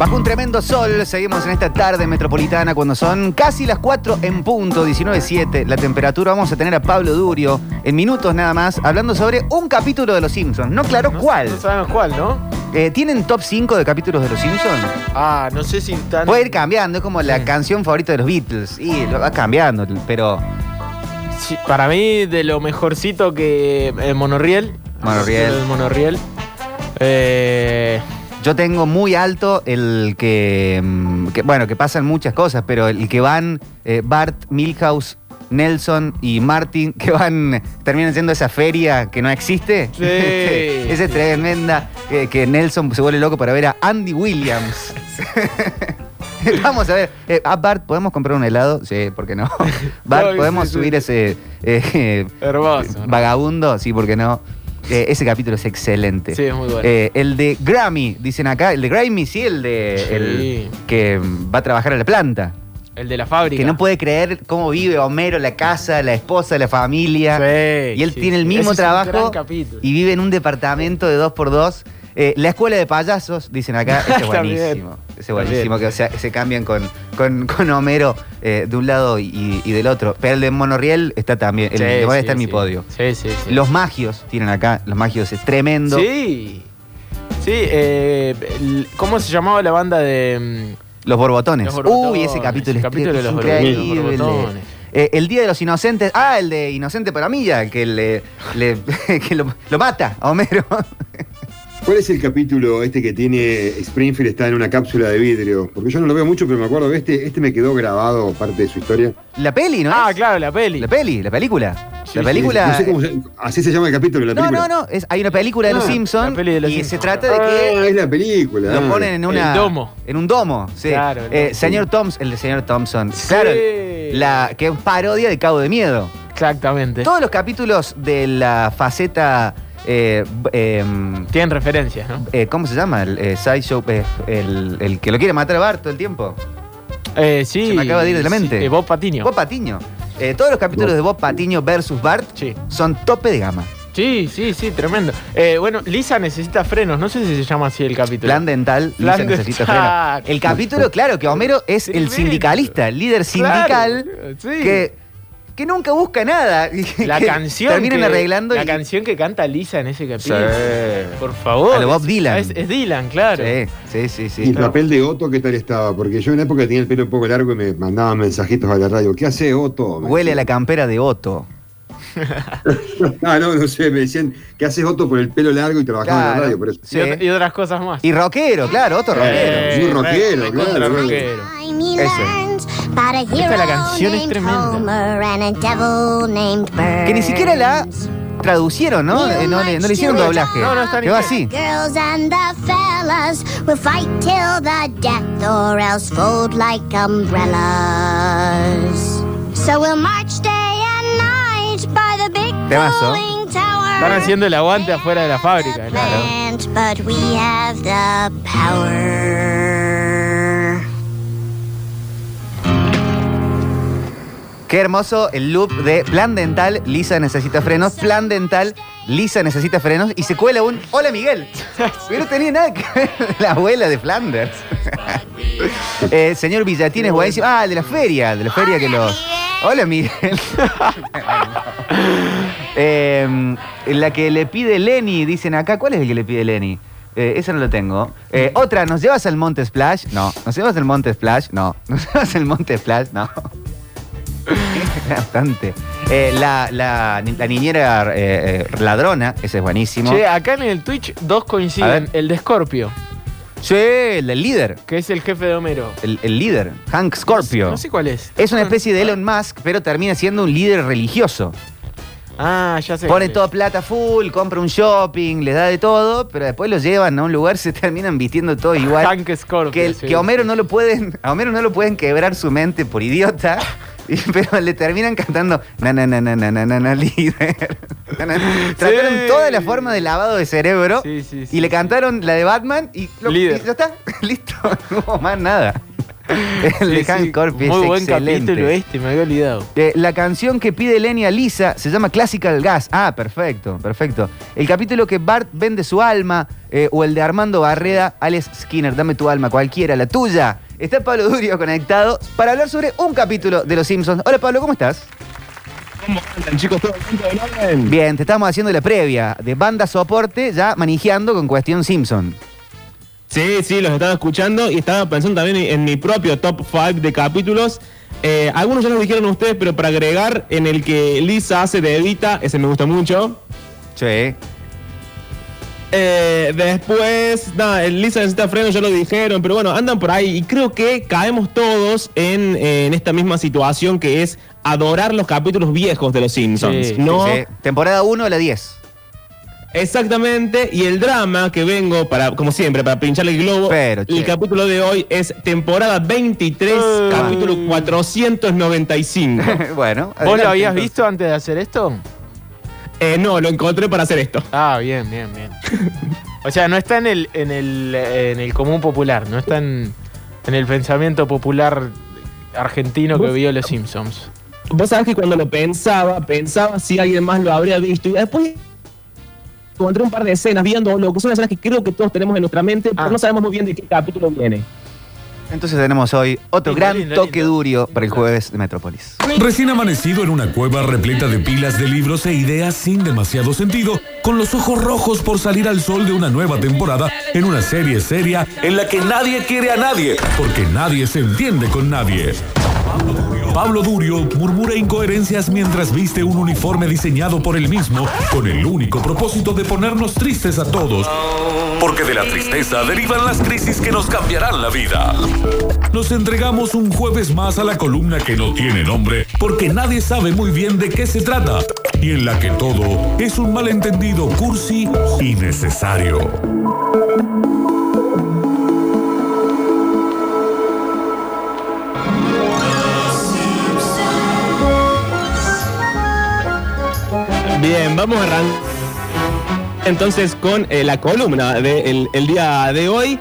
Bajo un tremendo sol, seguimos en esta tarde metropolitana cuando son casi las 4 en punto, 19.7 la temperatura. Vamos a tener a Pablo Durio en minutos nada más, hablando sobre un capítulo de Los Simpsons. No claro cuál. No sabemos cuál, ¿no? Eh, ¿Tienen top 5 de capítulos de Los Simpsons? Ah, no sé si tan. Puede ir cambiando, es como la canción favorita de los Beatles. Y lo va cambiando, pero Sí, para mí, de lo mejorcito que el monorriel. Monorriel. El monorriel. Eh, yo tengo muy alto el que, mm, que, bueno, que pasan muchas cosas, pero el que van eh, Bart, Milhouse, Nelson y Martin, que van, terminan siendo esa feria que no existe. Sí. Esa es tremenda, eh, que Nelson se vuelve loco para ver a Andy Williams. Vamos a ver, eh, ah, Bart, ¿podemos comprar un helado? Sí, ¿por qué no? Bart, ¿podemos subir ese eh, hermoso. ¿no? vagabundo? Sí, ¿por qué no? Eh, ese capítulo es excelente. Sí, es muy bueno. Eh, el de Grammy, dicen acá. El de Grammy, sí, el de. Sí. El que va a trabajar a la planta. el de la fábrica. Que no puede creer cómo vive Homero, la casa, la esposa, la familia. Sí, y él sí, tiene el mismo trabajo gran capítulo. y vive en un departamento de dos por dos. Eh, la escuela de payasos, dicen acá, ese es buenísimo. Ese es buenísimo, que o sea, se cambian con, con, con Homero eh, de un lado y, y del otro. Pero el de Monorriel está también, el Sí, de- sí, estar en mi podio. Sí, sí, sí. Los magios tienen acá, los magios es tremendo. Sí. Sí, eh, ¿cómo se llamaba la banda de. Los borbotones. Los borbotones, Uy, ese capítulo el es capítulo de los increíble. borbotones. Eh, el Día de los Inocentes. Ah, el de Inocente para Milla, que, le, le- que lo, lo mata a Homero. ¿Cuál es el capítulo este que tiene Springfield está en una cápsula de vidrio? Porque yo no lo veo mucho, pero me acuerdo que este, este me quedó grabado parte de su historia. La peli, ¿no? Ah, es? claro, la peli. La peli, la película. Sí, la sí, película. No sé cómo se- así se llama el capítulo de la no, película. no, no, es- hay una película de los Ah, Simpsons la peli de los y Simpsons. se trata de Ah, que es la película. lo ah. ponen en una El domo. en un domo, sí. Claro, el Eh, señor Thoms, el de señor Thompson. Sí. Claro, la que es parodia de Cabo de Miedo. Exactamente. Todos los capítulos de la faceta eh, em, Tienen referencias, ¿no? eh, ¿Cómo se llama? El eh, Sideshow, eh, el, el que lo quiere matar a Bart todo el tiempo. Eh, sí. Se me acaba de ir de la sí, mente. eh, Bob Patiño. Bob Patiño. Eh, todos los capítulos de Bob Patiño versus Bart Sí. son tope de gama. Sí, sí, sí, tremendo. Eh, bueno, Lisa necesita frenos. No sé si se llama así el capítulo. Plan dental, Plan Lisa necesita dental. freno. El capítulo, claro, que Homero es el sindicalista, el líder sindical, sí. que, que nunca busca nada. y La que canción. Terminan que- arreglando La y- canción que canta Lisa en ese capítulo. Sí. Por favor. A lo Bob Dylan. Es, es Dylan, claro. Sí, sí, sí, ¿Y sí. el papel de Otto qué tal estaba? Porque yo en la época tenía el pelo un poco largo y me mandaban mensajitos a la radio. ¿Qué hace Otto? Me Huele a la campera de Otto. Ah, no, no sé, me decían, ¿qué haces Otto por el pelo largo y trabajaba en la radio? Por eso. Sí. Y, ot- y otras cosas más. Y rockero, claro, Otto rockero. Eh, muy rockero, claro, rockero. Esta Esta la canción es tremenda. Que ni siquiera la traducieron, ¿no? Eh, no, le, no le hicieron doblaje. No, no, está Quedó así. Girls and the fellas will fight till the death or else fold like umbrellas. So we'll march day and night by the big Temazo. cooling tower. Están haciendo el aguante afuera de la fábrica, claro. Qué hermoso el loop de plan dental, Lisa necesita frenos, plan dental, Lisa necesita frenos y se cuela un Hola Miguel. Pero tenía nada que ver la abuela de Flanders. Eh, señor Villatín es buenísimo. Ah, el de la feria, de la feria que los. Hola Miguel. Eh, la que le pide Lenny, dicen acá, ¿cuál es el que le pide Lenny? Eh, esa no lo tengo. Eh, otra, ¿nos llevas al Monte Splash? No. ¿Nos llevas al Monte Splash? No. ¿Nos llevas al Monte Splash? No. Bastante. Eh, la, la, la niñera eh, eh, ladrona, ese es buenísimo. Che, acá en el Twitch dos coinciden. El de Scorpio, Sí, el líder. que es el jefe de Homero. El, el líder, Hank Scorpio. No sé cuál es. Es una especie de Elon Musk, pero termina siendo un líder religioso. Ah, ya sé. Pone toda plata full, compra un shopping, les da de todo, pero después los llevan a un lugar, se terminan vistiendo todo igual. Hank Scorpio. que, sí. que Homero no lo pueden, a Homero no lo pueden quebrar su mente por idiota, pero le terminan cantando na na na na na na na, na, líder. Na, na. Trataron Sí. toda la forma de lavado de cerebro Sí, sí, sí, y le sí. cantaron la de Batman y, lo, y ya está, listo, no hubo más nada. El de Sí, Hank sí, Corpy Muy es buen excelente. capítulo este, me había olvidado. Eh, la canción que pide Lenny a Lisa se llama Classical Gas. Ah, perfecto, perfecto. El capítulo que Bart vende su alma, eh, o el de Armando Barreda, Alex Skinner, dame tu alma, cualquiera, la tuya. Está Pablo Durio conectado para hablar sobre un capítulo de Los Simpsons. Hola Pablo, ¿cómo estás? ¿Cómo andan, chicos? ¿Todo bien? Bien, te estamos haciendo la previa de banda soporte, ya manejando con cuestión Simpson. Sí, sí, los estaba escuchando y estaba pensando también en mi propio top 5 de capítulos. Eh, algunos ya los dijeron ustedes, pero para agregar, en el que Lisa hace de Evita, ese me gusta mucho. Sí. Eh, después, nada, Lisa necesita freno, ya lo dijeron, pero bueno, andan por ahí y creo que caemos todos en, en esta misma situación que es adorar los capítulos viejos de los Simpsons. Sí, no, Sí, sí. Temporada 1, la 10. Exactamente, y el drama que vengo para, como siempre, para pincharle el globo. Pero, el capítulo de hoy es temporada 23, Ay. capítulo 495. bueno. ¿Vos lo habías entonces. visto antes de hacer esto? Eh, no, lo encontré para hacer esto. Ah, bien, bien, bien. O sea, no está en el, en el, en el común popular, no está en, en el pensamiento popular argentino que ¿Vos- vio Los Simpsons. Vos sabés que cuando lo pensaba, pensaba si alguien más lo habría visto. Y después encontré un par de escenas viendo lo que son escenas que creo que todos tenemos en nuestra mente, Ah. pero no sabemos muy bien de qué capítulo viene. Entonces tenemos hoy otro gran lindo, toque lindo. durio para el jueves de Metrópolis. Recién amanecido en una cueva repleta de pilas de libros e ideas sin demasiado sentido, con los ojos rojos por salir al sol de una nueva temporada en una serie seria en la que nadie quiere a nadie, porque nadie se entiende con nadie. Pablo Durio murmura incoherencias mientras viste un uniforme diseñado por él mismo con el único propósito de ponernos tristes a todos. Porque de la tristeza derivan las crisis que nos cambiarán la vida. Nos entregamos un jueves más a la columna que no tiene nombre porque nadie sabe muy bien de qué se trata y en la que todo es un malentendido cursi y necesario. Bien, vamos a arrancar entonces con eh, la columna del el día de hoy.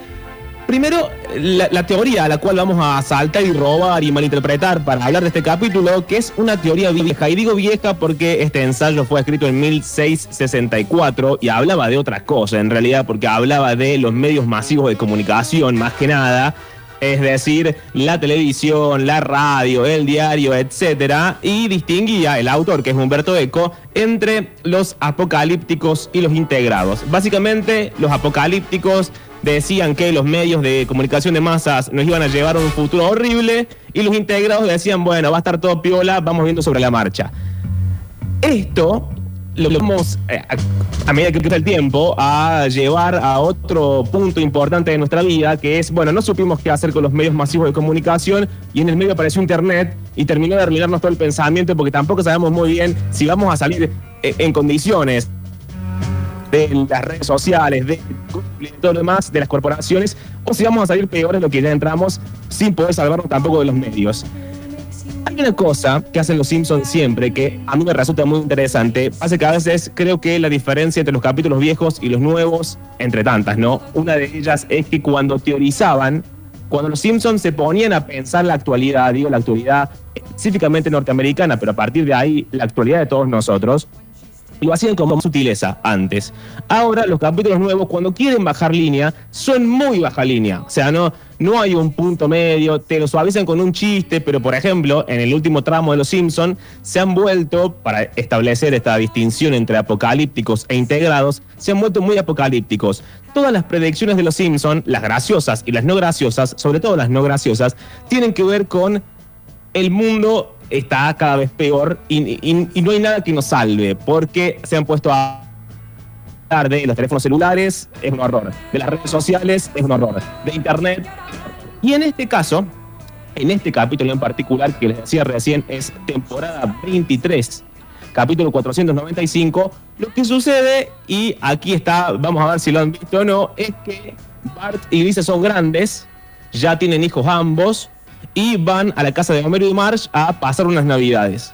Primero, la, la teoría a la cual vamos a saltar y robar y malinterpretar para hablar de este capítulo, que es una teoría vieja. Y digo vieja porque este ensayo fue escrito en 1664 y hablaba de otra cosa, en realidad, porque hablaba de los medios masivos de comunicación, más que nada. Es decir, la televisión, la radio, el diario, etcétera, y distinguía el autor, que es Humberto Eco, entre los apocalípticos y los integrados. Básicamente, los apocalípticos decían que los medios de comunicación de masas nos iban a llevar a un futuro horrible, y los integrados decían, bueno, va a estar todo piola, vamos viendo sobre la marcha. Esto lo vamos, eh, a, medida que pasa el tiempo, a llevar a otro punto importante de nuestra vida, que es, bueno, no supimos qué hacer con los medios masivos de comunicación y en el medio apareció Internet y terminó de arruinarnos todo el pensamiento porque tampoco sabemos muy bien si vamos a salir eh, en condiciones de las redes sociales, de y todo lo demás, de las corporaciones, o si vamos a salir peores de lo que ya entramos sin poder salvarnos tampoco de los medios. Hay una cosa que hacen los Simpsons siempre que a mí me resulta muy interesante. Hace que a veces creo que la diferencia entre los capítulos viejos y los nuevos, entre tantas, ¿no? Una de ellas es que cuando teorizaban, cuando los Simpsons se ponían a pensar la actualidad, digo la actualidad específicamente norteamericana, pero a partir de ahí la actualidad de todos nosotros, lo hacían con más sutileza antes. Ahora los capítulos nuevos, cuando quieren bajar línea, son muy baja línea. O sea, no, no hay un punto medio, te lo suavizan con un chiste, pero por ejemplo, en el último tramo de Los Simpson se han vuelto, para establecer esta distinción entre apocalípticos e integrados, se han vuelto muy apocalípticos. Todas las predicciones de Los Simpson, las graciosas y las no graciosas, sobre todo las no graciosas, tienen que ver con el mundo está cada vez peor y, no hay nada que nos salve, porque se han puesto a hablar de los teléfonos celulares, es un horror, de las redes sociales, es un horror, de internet. Y en este caso, en este capítulo en particular, que les decía recién, es temporada 23, capítulo 495, lo que sucede, y aquí está, vamos a ver si lo han visto o no, es que Bart y Lisa son grandes, ya tienen hijos ambos, y van a la casa de Homero y Marge a pasar unas navidades.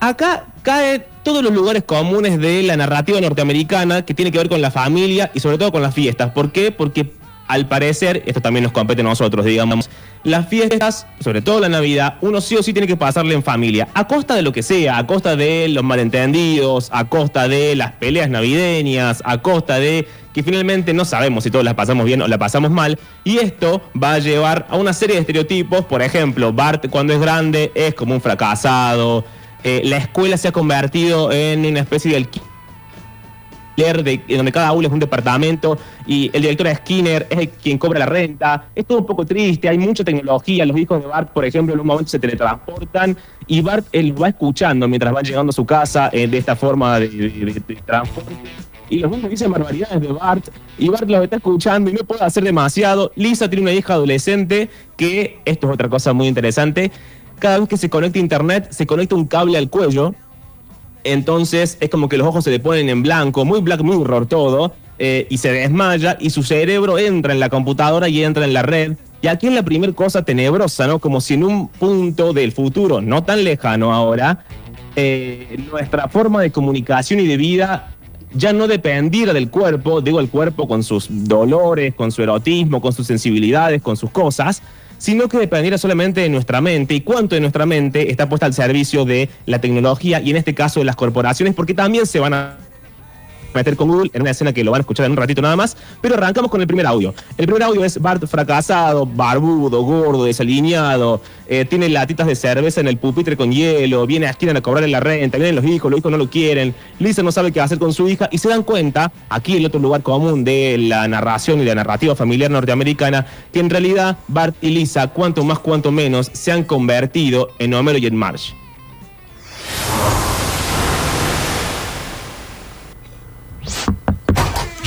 Acá cae todos los lugares comunes de la narrativa norteamericana que tiene que ver con la familia y sobre todo con las fiestas. ¿Por qué? Porque al parecer, esto también nos compete a nosotros, digamos, las fiestas, sobre todo la Navidad, uno sí o sí tiene que pasarle en familia, a costa de lo que sea, a costa de los malentendidos, a costa de las peleas navideñas, a costa de que finalmente no sabemos si todos las pasamos bien o la pasamos mal, y esto va a llevar a una serie de estereotipos, por ejemplo, Bart cuando es grande es como un fracasado, eh, la escuela se ha convertido en una especie de alquiler de, donde cada aula es un departamento y el director Skinner es el quien cobra la renta. Es todo un poco triste, hay mucha tecnología. Los hijos de Bart, por ejemplo, en un momento se teletransportan y Bart él va escuchando mientras van llegando a su casa eh, de esta forma de transporte. Y los niños dicen barbaridades de Bart y Bart los está escuchando y no puede hacer demasiado. Lisa tiene una hija adolescente que, esto es otra cosa muy interesante, cada vez que se conecta a internet se conecta un cable al cuello entonces es como que los ojos se le ponen en blanco, muy Black Mirror todo, eh, y se desmaya y su cerebro entra en la computadora y entra en la red. Y aquí es la primera cosa tenebrosa, ¿no? Como si en un punto del futuro, no tan lejano ahora, eh, nuestra forma de comunicación y de vida ya no dependiera del cuerpo, digo el cuerpo con sus dolores, con su erotismo, con sus sensibilidades, con sus cosas, sino que dependiera solamente de nuestra mente y cuánto de nuestra mente está puesta al servicio de la tecnología y en este caso de las corporaciones, porque también se van a meter con Google en una escena que lo van a escuchar en un ratito nada más, pero arrancamos con el primer audio. El primer audio es Bart fracasado, barbudo, gordo, desalineado, eh, tiene latitas de cerveza en el pupitre con hielo, viene a Skinner a cobrarle la renta, vienen los hijos, los hijos no lo quieren, Lisa no sabe qué hacer con su hija y se dan cuenta, aquí el otro lugar común de la narración y la narrativa familiar norteamericana, que en realidad Bart y Lisa, cuanto más, cuanto menos, se han convertido en Homero y en Marge.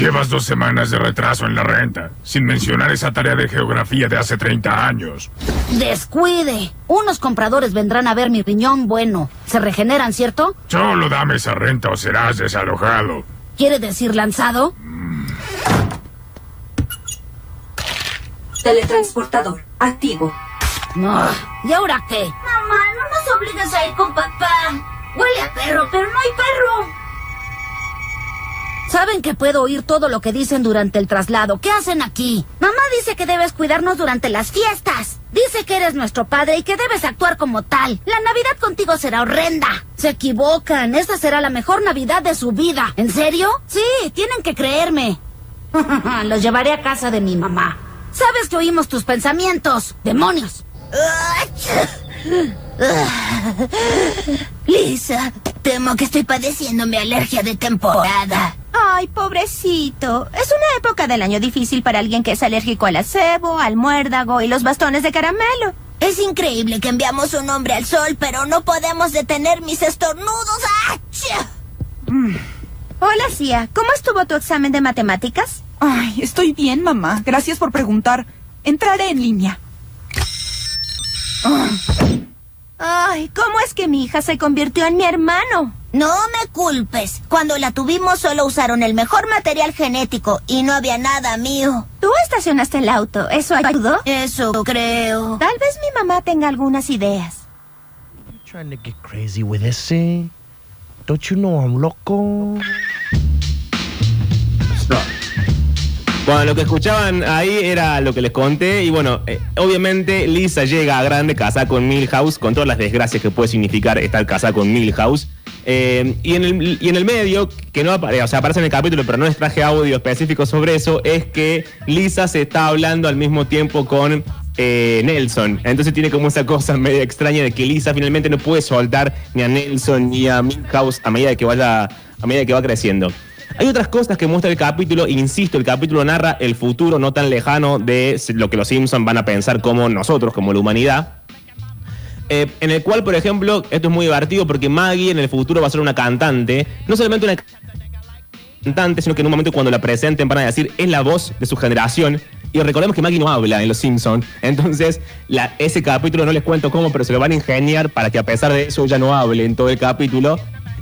Llevas dos semanas de retraso en la renta, sin mencionar esa tarea de geografía de hace 30 años. Descuide. Unos compradores vendrán a ver mi riñón bueno. Se regeneran, ¿cierto? Solo dame esa renta o serás desalojado. ¿Quiere decir lanzado? Teletransportador activo. Ah, ¿Y ahora qué? Mamá, no nos obligues a ir con papá. Huele a perro, pero no hay perro. Saben que puedo oír todo lo que dicen durante el traslado. ¿Qué hacen aquí? Mamá dice que debes cuidarnos durante las fiestas. Dice que eres nuestro padre y que debes actuar como tal. La Navidad contigo será horrenda. Se equivocan. Esta será la mejor Navidad de su vida. ¿En serio? Sí, tienen que creerme. Los llevaré a casa de mi mamá. Sabes que oímos tus pensamientos. ¡Demonios! Lisa, temo que estoy padeciendo mi alergia de temporada. Ay, pobrecito. Es una época del año difícil para alguien que es alérgico al acebo, al muérdago y los bastones de caramelo. Es increíble que enviamos un hombre al sol, pero no podemos detener mis estornudos. ¡Achia! Hola, Cia. ¿Cómo estuvo tu examen de matemáticas? Ay, estoy bien, mamá. Gracias por preguntar. Entraré en línea. Ay, ¿cómo es que mi hija se convirtió en mi hermano? No me culpes. Cuando la tuvimos solo usaron el mejor material genético y no había nada mío. Tú estacionaste el auto. ¿Eso ayudó? Eso creo. Tal vez mi mamá tenga algunas ideas. Trying to get crazy with this, eh? Don't you know I'm loco? Bueno, lo que escuchaban ahí era lo que les conté y bueno, eh, obviamente Lisa llega a grande casada con Milhouse, con todas las desgracias que puede significar estar casada con Milhouse. Eh, y, en el, y en el medio, que no aparece, o sea, aparece en el capítulo, pero no les traje audio específico sobre eso, es que Lisa se está hablando al mismo tiempo con eh, Nelson. Entonces tiene como esa cosa medio extraña de que Lisa finalmente no puede soltar ni a Nelson ni a Milhouse a medida que vaya, a medida que va creciendo. Hay otras cosas que muestra el capítulo, insisto, el capítulo narra el futuro no tan lejano de lo que los Simpsons van a pensar como nosotros, como la humanidad. Eh, en el cual, por ejemplo, esto es muy divertido porque Maggie en el futuro va a ser una cantante, no solamente una cantante, sino que en un momento cuando la presenten van a decir es la voz de su generación. Y recordemos que Maggie no habla en Los Simpsons, entonces ese capítulo no les cuento cómo, pero se lo van a ingeniar para que a pesar de eso ya no hable en todo el capítulo.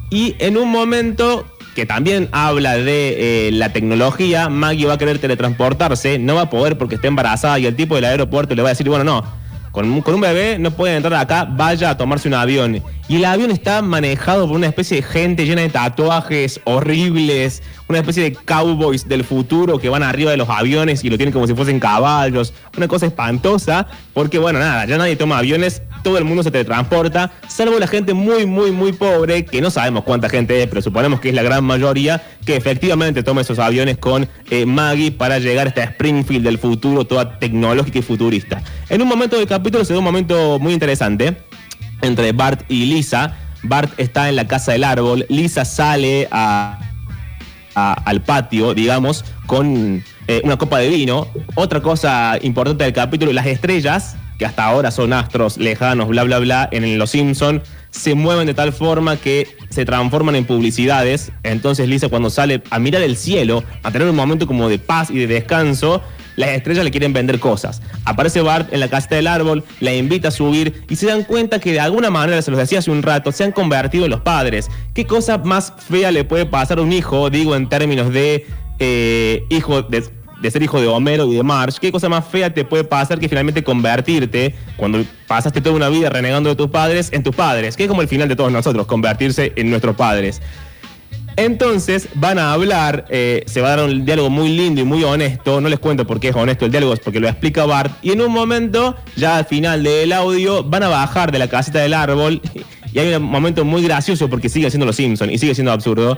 Y en un momento que también habla de eh, la tecnología, Maggie va a querer teletransportarse, no va a poder porque está embarazada y el tipo del aeropuerto le va a decir, bueno, no, con un, con un bebé no pueden entrar acá, vaya a tomarse un avión. Y el avión está manejado por una especie de gente llena de tatuajes horribles, una especie de cowboys del futuro que van arriba de los aviones y lo tienen como si fuesen caballos. Una cosa espantosa, porque bueno, nada, ya nadie toma aviones, todo el mundo se teletransporta, salvo la gente muy, muy, muy pobre, que no sabemos cuánta gente es, pero suponemos que es la gran mayoría, que efectivamente toma esos aviones con eh, Maggie para llegar a esta Springfield del futuro, toda tecnológica y futurista. En un momento del capítulo se da un momento muy interesante entre Bart y Lisa. Bart está en la casa del árbol, Lisa sale a, a- al patio, digamos, con eh, una copa de vino. Otra cosa importante del capítulo, las estrellas, que hasta ahora son astros lejanos, bla, bla, bla, en Los Simpson se mueven de tal forma que se transforman en publicidades. Entonces Lisa cuando sale a mirar el cielo, a tener un momento como de paz y de descanso, las estrellas le quieren vender cosas. Aparece Bart en la casita del árbol, la invita a subir y se dan cuenta que de alguna manera, se los decía hace un rato, se han convertido en los padres. ¿Qué cosa más fea le puede pasar a un hijo, digo en términos de eh, hijo de, ser hijo de Homero y de Marge? ¿Qué cosa más fea te puede pasar que finalmente convertirte, cuando pasaste toda una vida renegando de tus padres, en tus padres? Que es como el final de todos nosotros, convertirse en nuestros padres. Entonces van a hablar, eh, se va a dar un diálogo muy lindo y muy honesto. No les cuento por qué es honesto el diálogo, es porque lo explica Bart. Y en un momento, ya al final del audio, van a bajar de la casita del árbol. Y hay un momento muy gracioso porque sigue siendo los Simpsons y sigue siendo absurdo.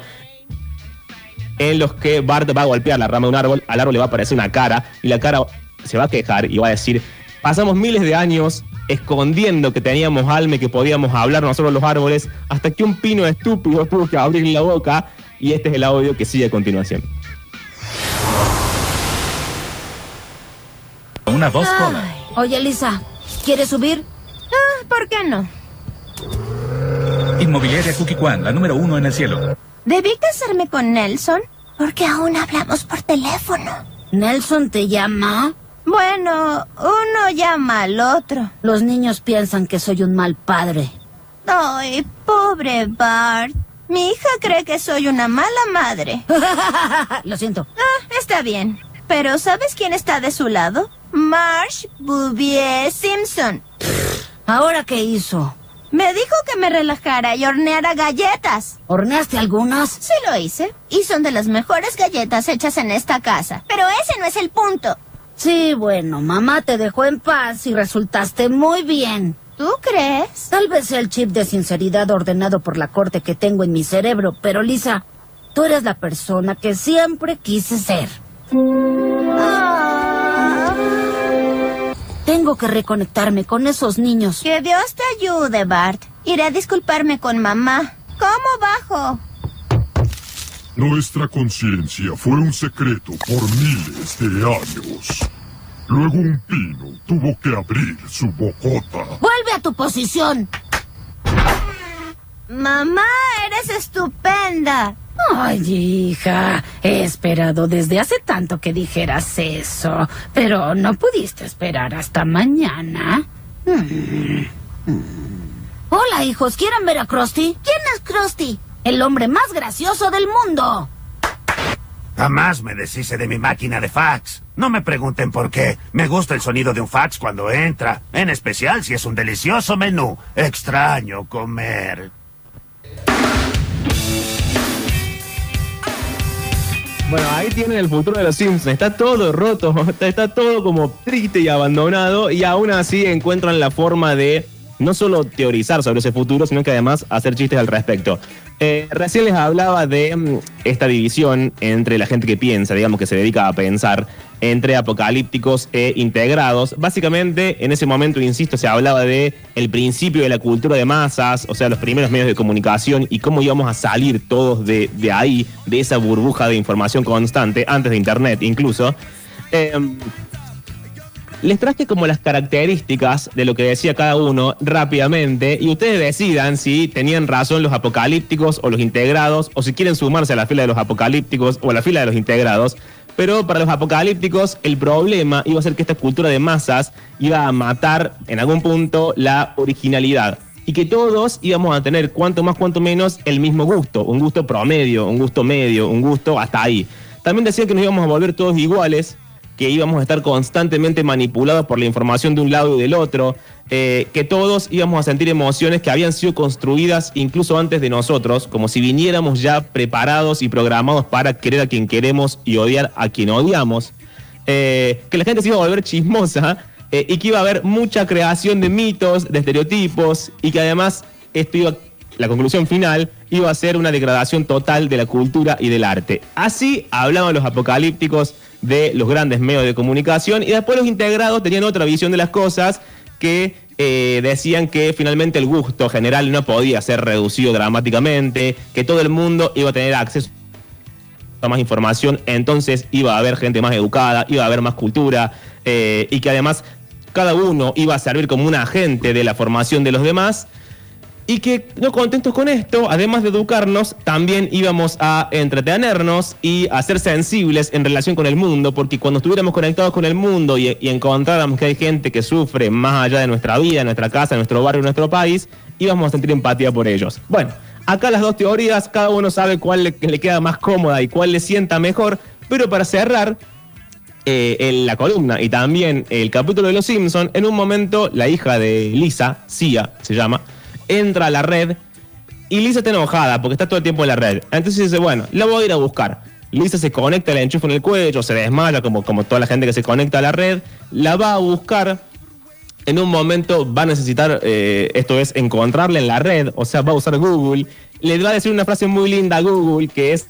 En los que Bart va a golpear la rama de un árbol, al árbol le va a aparecer una cara y la cara se va a quejar y va a decir: Pasamos miles de años escondiendo que teníamos alma y que podíamos hablar nosotros los árboles, hasta que un pino estúpido tuvo que abrir la boca. Y este es el audio que sigue a continuación. Una voz cola. Oye, Lisa, ¿quieres subir? Ah, ¿por qué no? Inmobiliaria Cookie Kwan, la número uno en el cielo. ¿Debí casarme con Nelson? Porque aún hablamos por teléfono. ¿Nelson te llama? Bueno, uno llama al otro. Los niños piensan que soy un mal padre. Ay, pobre Bart. Mi hija cree que soy una mala madre. Lo siento. Ah, está bien. Pero ¿sabes quién está de su lado? Marsh Bouvier Simpson. ¿Ahora qué hizo? Me dijo que me relajara y horneara galletas. ¿Horneaste algunas? Sí lo hice. Y son de las mejores galletas hechas en esta casa. Pero ese no es el punto. Sí, bueno, mamá te dejó en paz y resultaste muy bien. ¿Tú crees? Tal vez sea el chip de sinceridad ordenado por la corte que tengo en mi cerebro, pero Lisa, tú eres la persona que siempre quise ser. Ah. Tengo que reconectarme con esos niños. Que Dios te ayude, Bart. Iré a disculparme con mamá. ¿Cómo bajo? Nuestra conciencia fue un secreto por miles de años. Luego un pino tuvo que abrir su bocota. Vuelve a tu posición. Mamá, eres estupenda. Ay, hija, he esperado desde hace tanto que dijeras eso, pero no pudiste esperar hasta mañana. Mm. Hola, hijos, ¿quieren ver a Krusty? ¿Quién es Krusty? El hombre más gracioso del mundo. Jamás me deshice de mi máquina de fax. No me pregunten por qué. Me gusta el sonido de un fax cuando entra, en especial si es un delicioso menú. Extraño comer. Bueno, ahí tienen el futuro de los Simpsons. Está todo roto, está, está todo como triste y abandonado. Y aún así encuentran la forma de no solo teorizar sobre ese futuro, sino que además hacer chistes al respecto. Eh, recién les hablaba de mm, esta división entre la gente que piensa, digamos que se dedica a pensar, entre apocalípticos e integrados. Básicamente, en ese momento, insisto, se hablaba de el principio de la cultura de masas, o sea, los primeros medios de comunicación y cómo íbamos a salir todos de, ahí, de esa burbuja de información constante, antes de Internet incluso. Em, les traje como las características de lo que decía cada uno rápidamente y ustedes decidan si tenían razón los apocalípticos o los integrados o si quieren sumarse a la fila de los apocalípticos o a la fila de los integrados. Pero para los apocalípticos el problema iba a ser que esta cultura de masas iba a matar en algún punto la originalidad y que todos íbamos a tener cuanto más cuanto menos el mismo gusto, un gusto promedio, un gusto medio, un gusto hasta ahí. También decían que nos íbamos a volver todos iguales, que íbamos a estar constantemente manipulados por la información de un lado y del otro, eh, que todos íbamos a sentir emociones que habían sido construidas incluso antes de nosotros, como si viniéramos ya preparados y programados para querer a quien queremos y odiar a quien odiamos, eh, que la gente se iba a volver chismosa eh, y que iba a haber mucha creación de mitos, de estereotipos y que además esto iba la conclusión final iba a ser una degradación total de la cultura y del arte. Así hablaban los apocalípticos de los grandes medios de comunicación y después los integrados tenían otra visión de las cosas que eh, decían que finalmente el gusto general no podía ser reducido dramáticamente, que todo el mundo iba a tener acceso a más información, entonces iba a haber gente más educada, iba a haber más cultura eh, y que además cada uno iba a servir como un agente de la formación de los demás y que no contentos con esto, además de educarnos, también íbamos a entretenernos y a ser sensibles en relación con el mundo, porque cuando estuviéramos conectados con el mundo y, y encontráramos que hay gente que sufre más allá de nuestra vida, nuestra casa, nuestro barrio, nuestro país, íbamos a sentir empatía por ellos. Bueno, acá las dos teorías, cada uno sabe cuál le, queda más cómoda y cuál le sienta mejor, pero para cerrar, eh, en la columna y también el capítulo de Los Simpson, en un momento la hija de Lisa, Sia se llama, entra a la red y Lisa está enojada porque está todo el tiempo en la red. Entonces dice, bueno, la voy a ir a buscar. Lisa se conecta, le enchufa en el cuello, se desmaya como, como toda la gente que se conecta a la red, la va a buscar. En un momento va a necesitar, eh, esto es, encontrarla en la red, o sea, va a usar Google. Le va a decir una frase muy linda a Google que es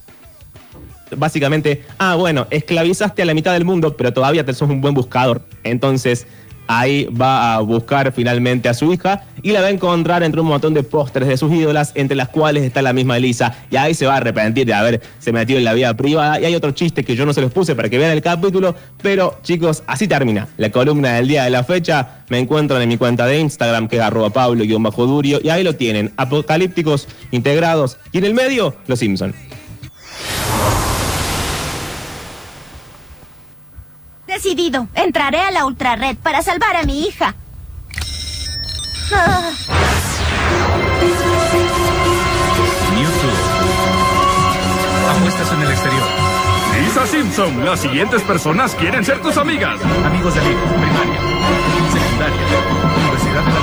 básicamente, ah, bueno, esclavizaste a la mitad del mundo, pero todavía te sos un buen buscador. Entonces, ahí va a buscar finalmente a su hija y la va a encontrar entre un montón de pósteres de sus ídolas, entre las cuales está la misma Elisa. Y ahí se va a arrepentir de haberse metido en la vida privada. Y hay otro chiste que yo no se los puse para que vean el capítulo, pero chicos, así termina la columna del día de la fecha. Me encuentran en mi cuenta de Instagram, que es arroba pablo-durio, y ahí lo tienen, apocalípticos integrados. Y en el medio, los Simpson. Decidido, entraré a la ultrarred para salvar a mi hija. Ah. Mewtwo. Apuestas en el exterior. Lisa Simpson, las siguientes personas quieren ser tus amigas. Amigos de Lima, primaria, secundaria, Universidad de la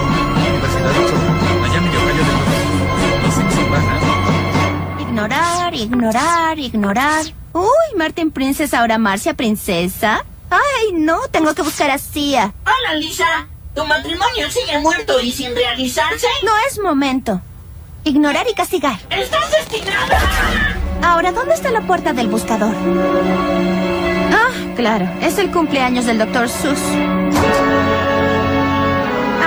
Universidad de Oxford, Miami de Ohio del Norte. Los Simpson van a... Ignorar, ignorar, ignorar. Uy, Martin Princess, ahora Marcia Princesa. Ay, no, tengo que buscar a Cia. Hola, Lisa. ¿Tu matrimonio sigue muerto y sin realizarse? No es momento. Ignorar y castigar. ¡Estás destinada! Ahora, ¿dónde está la puerta del buscador? Ah, claro, es el cumpleaños del Dr. Sus.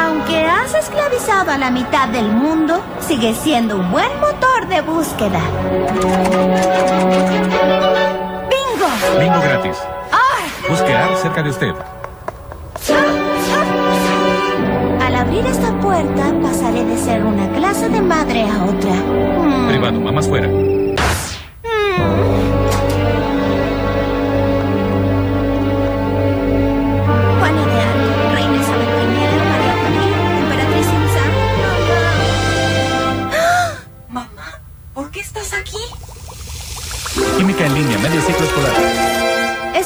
Aunque has esclavizado a la mitad del mundo, sigue siendo un buen motor de búsqueda. ¡Bingo! Bingo gratis. Búsqueda cerca de usted. Al abrir esta puerta, pasaré de ser una clase de madre a otra. Mm. Privado, mamás fuera. Juana de Arco, Reina Isabel I, María Juana, Emperatriz Insana. Mamá, ¿por qué estás aquí? Química en línea, medio ciclo escolar.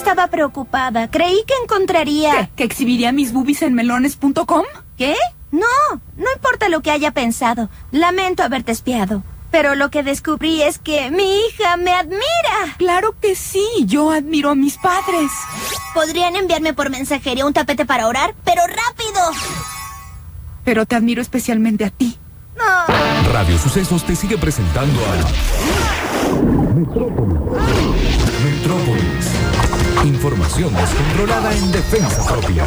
Estaba preocupada. Creí que encontraría. ¿Qué? ¿Que exhibiría mis boobies en melones.com? ¿Qué? No, no importa lo que haya pensado. Lamento haberte espiado. Pero lo que descubrí es que mi hija me admira. Claro que sí, yo admiro a mis padres. Podrían enviarme por mensajería un tapete para orar, pero rápido. Pero te admiro especialmente a ti. No. Radio Sucesos te sigue presentando a. Información descontrolada en defensa propia.